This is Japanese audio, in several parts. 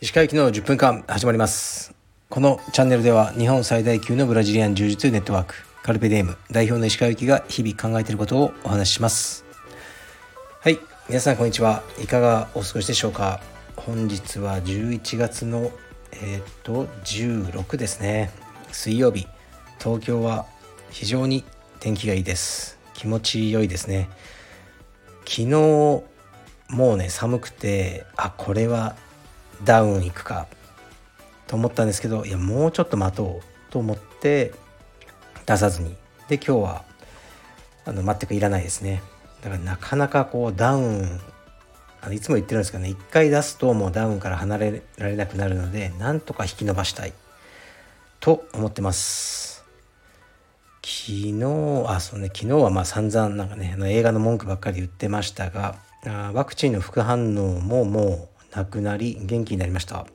石川行きの10分間始まります。このチャンネルでは日本最大級のブラジリアン柔術ネットワークカルペディエム代表の石川行きが日々考えていることをお話しします。はい皆さんこんにちは。いかがお過ごしでしょうか。本日は11月のえー、っと16ですね。水曜日。東京は非常に天気がいいです。気持ち良いですね。昨日もうね寒くてあこれはダウン行くかと思ったんですけどいやもうちょっと待とうと思って出さずに。で今日はあの全くいらないですね。だからなかなかこうダウンあのいつも言ってるんですけどね一回出すともうダウンから離れられなくなるのでなんとか引き伸ばしたいと思ってます。昨日あそうね昨日はまあ散々なんかねあの映画の文句ばっかり言ってましたがあワクチンの副反応ももうなくなり元気になりました。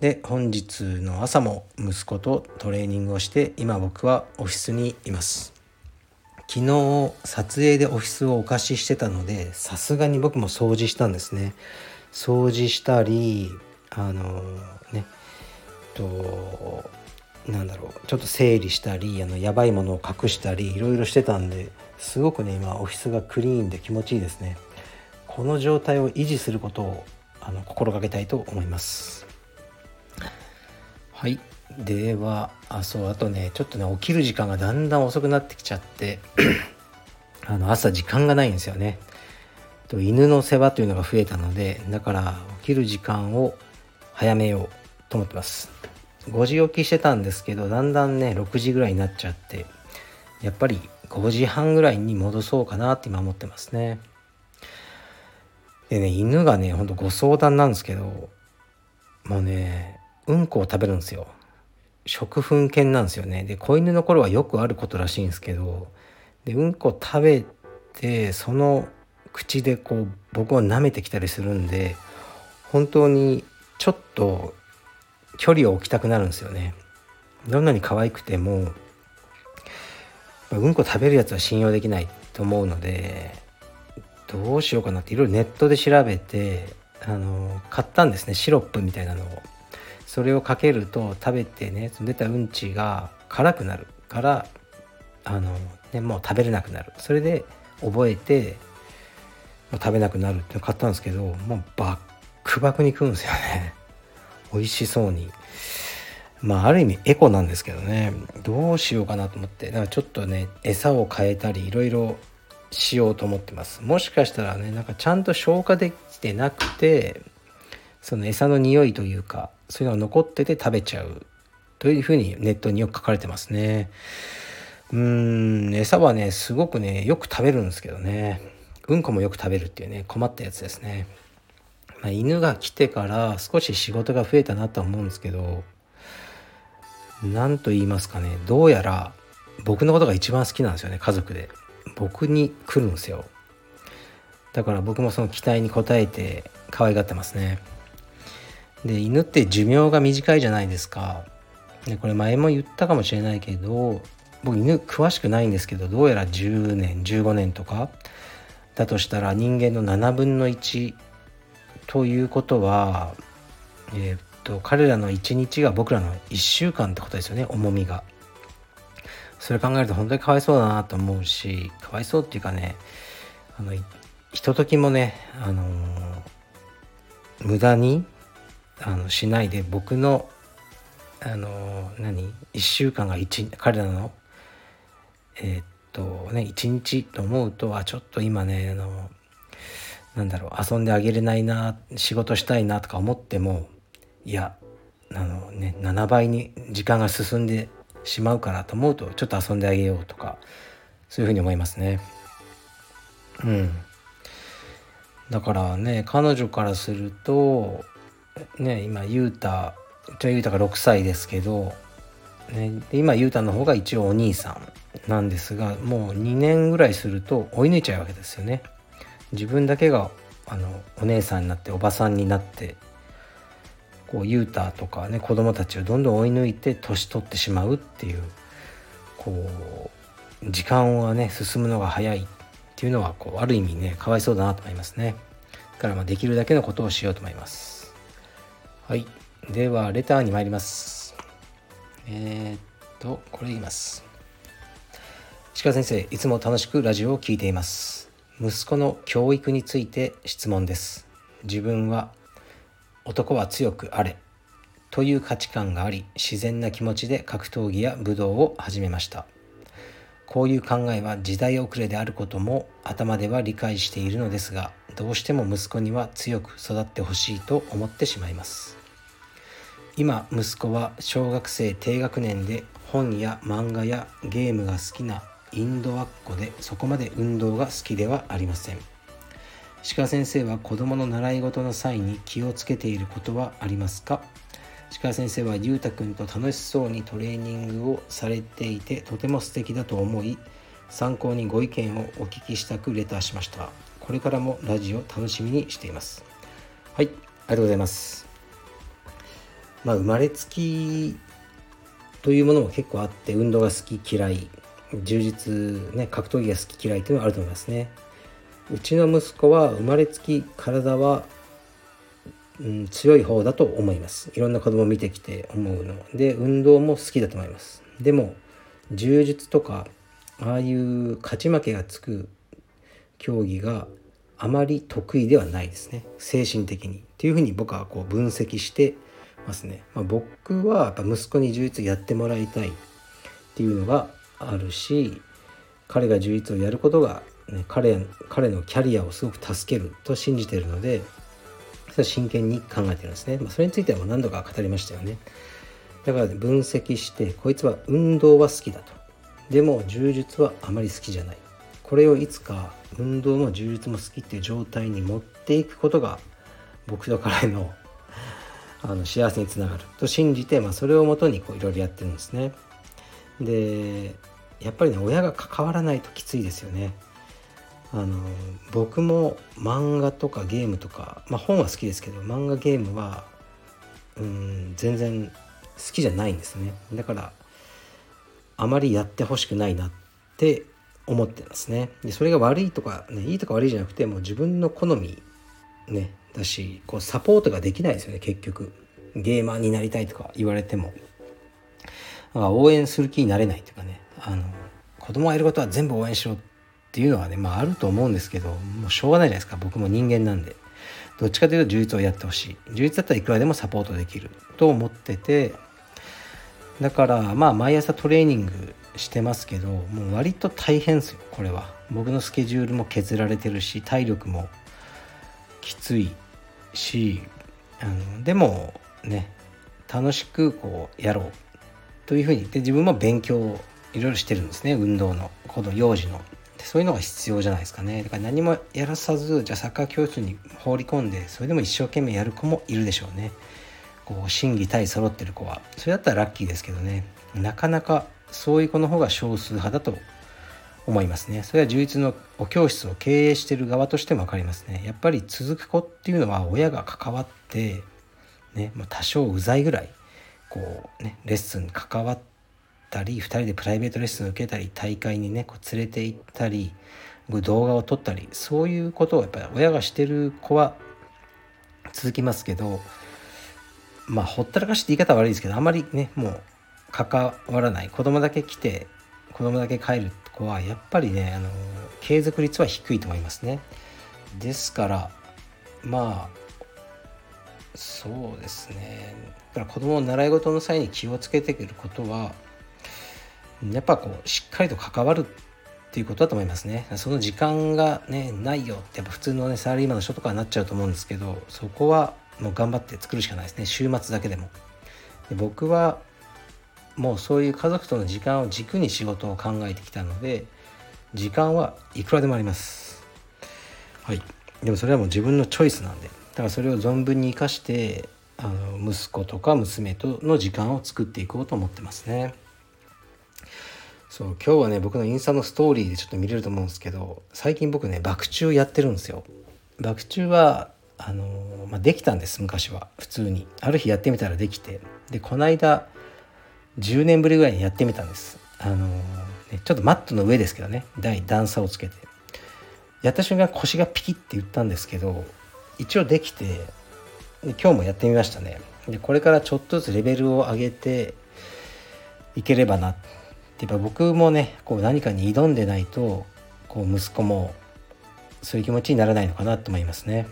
で本日の朝も息子とトレーニングをして今僕はオフィスにいます。昨日撮影でオフィスをお貸ししてたのでさすがに僕も掃除したんですね。掃除したりあのねとなんだろうちょっと整理したりあのやばいものを隠したりいろいろしてたんですごくね今オフィスがクリーンで気持ちいいですね。この状態を維持することをあの心がけたいと思います。はい。ではあそうあとねちょっとね起きる時間がだんだん遅くなってきちゃって あの朝時間がないんですよね。と犬の世話というのが増えたのでだから起きる時間を早めようと思ってます。5時起きしてたんですけどだんだんね6時ぐらいになっちゃってやっぱり5時半ぐらいに戻そうかなって今思ってますね。でね犬がねほんとご相談なんですけどもうねうんこを食べるんですよ。食粉犬なんですよね。で子犬の頃はよくあることらしいんですけどでうんこ食べてその口でこう僕を舐めてきたりするんで本当にちょっと距離を置きたくなるんですよね。どんなに可愛くてもうんこ食べるやつは信用できないと思うのでどうしようかなっていろいろネットで調べてあの買ったんですね。シロップみたいなのを。それをかけると食べてね出たうんちが辛くなる。からあの、ね、もう食べれなくなる。それで覚えてもう食べなくなるって買ったんですけどもうバックバクに食うんですよね。美味しそうに。まあある意味エコなんですけどね。どうしようかなと思って。だかちょっとね餌を変えたりいろいろしようと思ってます。もしかしたらねなんかちゃんと消化できてなくてその餌の匂いというかそういうのが残ってて食べちゃう。というふうにネットによく書かれてますね。うーん餌はねすごくねよく食べるんですけどね。うんこもよく食べるっていうね困ったやつですね、まあ、犬が来てから少し仕事が増えたなとは思うんですけど何と言いますかねどうやら僕のことが一番好きなんですよね家族で。僕に来るんですよ。だから僕もその期待に応えて可愛がってますね。で犬って寿命が短いじゃないですか。でこれ前も言ったかもしれないけど僕犬詳しくないんですけどどうやら10年15年とかだとしたら人間の7分の1ということはえー、っと彼らの1日が僕らの1週間ってことですよね重みが。それ考えると本当にかわいそうだなと思うしかわいそうっていうかねあのひとときもね、あのー、無駄にあのしないで僕のあの何1週間が1彼らのえー、っとね1日と思うとあちょっと今ねあのなんだろう遊んであげれないな仕事したいなとか思ってもいやあのね7倍に時間が進んでしまうからと思うとちょっと遊んであげようとかそういうふうに思いますね。うんだからね彼女からするとね今ゆうたじゃゆうたが6歳ですけど、ね、今ゆうたの方が一応お兄さんなんですがもう2年ぐらいすると追い抜いちゃうわけですよね。自分だけがあのお姉さんになっておばさんになってこうユータとかね子供たちをどんどん追い抜いて年取ってしまうっていうこう時間はね進むのが早いっていうのはこうある意味ねかわいそうだなと思いますね。だからまあできるだけのことをしようと思います。はい。ではレターに参ります。えー、っとこれ言います。鹿先生いつも楽しくラジオを聴いています。息子の教育について質問です。自分は男は強くあれという価値観があり自然な気持ちで格闘技や武道を始めました。こういう考えは時代遅れであることも頭では理解しているのですがどうしても息子には強く育ってほしいと思ってしまいます。今息子は小学生低学年で本や漫画やゲームが好きなインドワっ子でそこまで運動が好きではありません。鹿先生は子供の習い事の際に気をつけていることはありますか？鹿先生はゆうたくんと楽しそうにトレーニングをされていてとても素敵だと思い参考にご意見をお聞きしたくレターしました。これからもラジオ楽しみにしています。はいありがとうございます。まあ生まれつきというものも結構あって運動が好き嫌い。充実ね格闘技が好き嫌いというのはあると思いますね。うちの息子は生まれつき体は、うん、強い方だと思います。いろんな子供を見てきて思うので運動も好きだと思います。でも柔術とかああいう勝ち負けがつく競技があまり得意ではないですね。精神的にっていうふうに僕はこう分析してますね、まあ、僕はやっぱ息子に充実やってもらいたいっていうのがあるし彼が充実をやることが、ね、彼彼のキャリアをすごく助けると信じているのでそれ真剣に考えてるんですね、まあ、それについては何度か語りましたよね。だから分析してこいつは運動は好きだと。でも柔術はあまり好きじゃない。これをいつか運動も柔術も好きっていう状態に持っていくことが僕と彼のあの幸せにつながると信じて、まあ、それをもとにいろいろやってるんですね。でやっぱりね親が関わらないときついですよね。あの僕も漫画とかゲームとか、まあ、本は好きですけど漫画ゲームはうん全然好きじゃないんですね。だからあまりやってほしくないなって思ってますね。でそれが悪いとか、ね、いいとか悪いじゃなくてもう自分の好みねだしこうサポートができないですよね結局。ゲーマーになりたいとか言われても。応援する気になれないというかね。あの子供がやることは全部応援しろっていうのはねまああると思うんですけどもうしょうがないじゃないですか。僕も人間なんで。どっちかというと充実をやってほしい。充実だったらいくらでもサポートできると思ってて。だからまあ毎朝トレーニングしてますけどもう割と大変ですよこれは。僕のスケジュールも削られてるし体力もきついしあのでもね楽しくこうやろうというふうに言って自分も勉強いろいろしてるんですね。運動のこの幼児の。そういうのが必要じゃないですかね。だから何もやらさずじゃあサッカー教室に放り込んでそれでも一生懸命やる子もいるでしょうね。こう心技体揃ってる子は。それだったらラッキーですけどね。なかなかそういう子の方が少数派だと思いますね。それは充実のお教室を経営してる側としても分かりますね。やっぱり続く子っていうのは親が関わってね、まあ、多少うざいぐらいこうねレッスンに関わったり2人でプライベートレッスンを受けたり大会にねこう連れて行ったり動画を撮ったりそういうことをやっぱり親がしてる子は続きますけどまあほったらかしって言い方は悪いですけどあまりねもう関わらない子供だけ来て子供だけ帰る子はやっぱりねあの継続率は低いと思いますね。ですからまあそうですねだから子供の習い事の際に気をつけてくることはやっぱこうしっかりと関わるっていうことだと思いますね。その時間がねないよってやっぱ普通のねサラリーマンの人とかになっちゃうと思うんですけどそこはもう頑張って作るしかないですね。週末だけでも。で僕はもうそういう家族との時間を軸に仕事を考えてきたので時間はいくらでもあります。はい。でもそれはもう自分のチョイスなんで。だからそれを存分に生かしてあの息子とか娘との時間を作っていこうと思ってますね。そう今日はね僕のインスタのストーリーでちょっと見れると思うんですけど最近僕ね爆中やってるんですよ。爆中はあのまあ、できたんです昔は。普通に。ある日やってみたらできて。でこの間10年ぶりぐらいにやってみたんです。あの、ね、ちょっとマットの上ですけどね。台段差をつけて。やった瞬間腰がピキって言ったんですけど一応できてで今日もやってみましたね。でこれからちょっとずつレベルを上げていければな。ってやっぱ僕もねこう何かに挑んでないとこう息子もそういう気持ちにならないのかなと思いますね。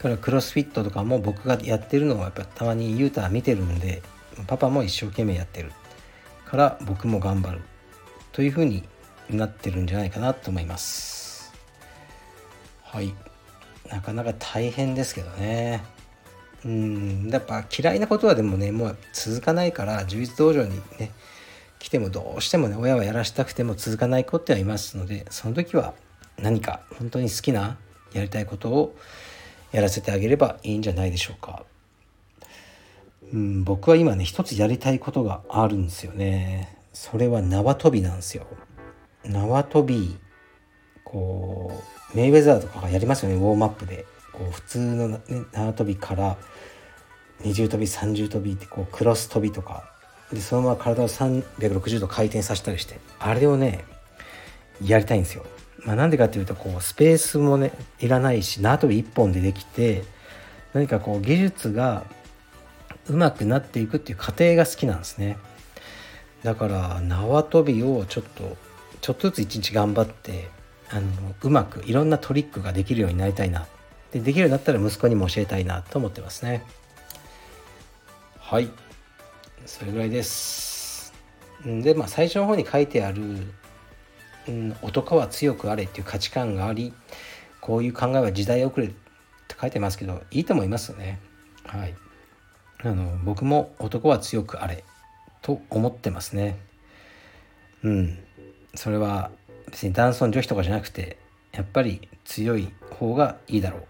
これはクロスフィットとかも僕がやってるのをやっぱたまにユータは見てるんでパパも一生懸命やってるから僕も頑張るというふうになってるんじゃないかなと思います。はい。なかなか大変ですけどね。うん。やっぱ嫌いなことはでもねもう続かないから充実道場にね来てもどうしてもね親はやらしたくても続かない子ってはいますのでその時は何か本当に好きなやりたいことをやらせてあげればいいんじゃないでしょうか。うん、僕は今ね一つやりたいことがあるんですよね。それは縄跳びなんですよ。縄跳びこうメイウェザーとかがやりますよねウォームアップでこう普通の、ね、縄跳びから二重跳び三重跳びってこうクロス跳びとかでそのまま体を360度回転させたりしてあれをねやりたいんですよ。まあ、なんでかっていうとこうスペースもねいらないし縄跳び1本でできて何かこう技術がうまくなっていくっていう過程が好きなんですね。だから縄跳びをちょっとちょっとずつ一日頑張ってあのうまくいろんなトリックができるようになりたいな。でできるようになったら息子にも教えたいなと思ってますね。はい。それぐらいですでまあ最初の方に書いてあるうん、男は強くあれっていう価値観がありこういう考えは時代遅れって書いてますけどいいと思いますよね。はい、あの僕も男は強くあれと思ってますね。うん、それは別に男尊女卑とかじゃなくてやっぱり強い方がいいだろう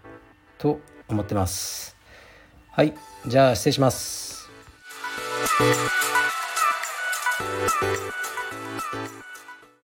と思ってます。はい、じゃあ失礼します。Thank you.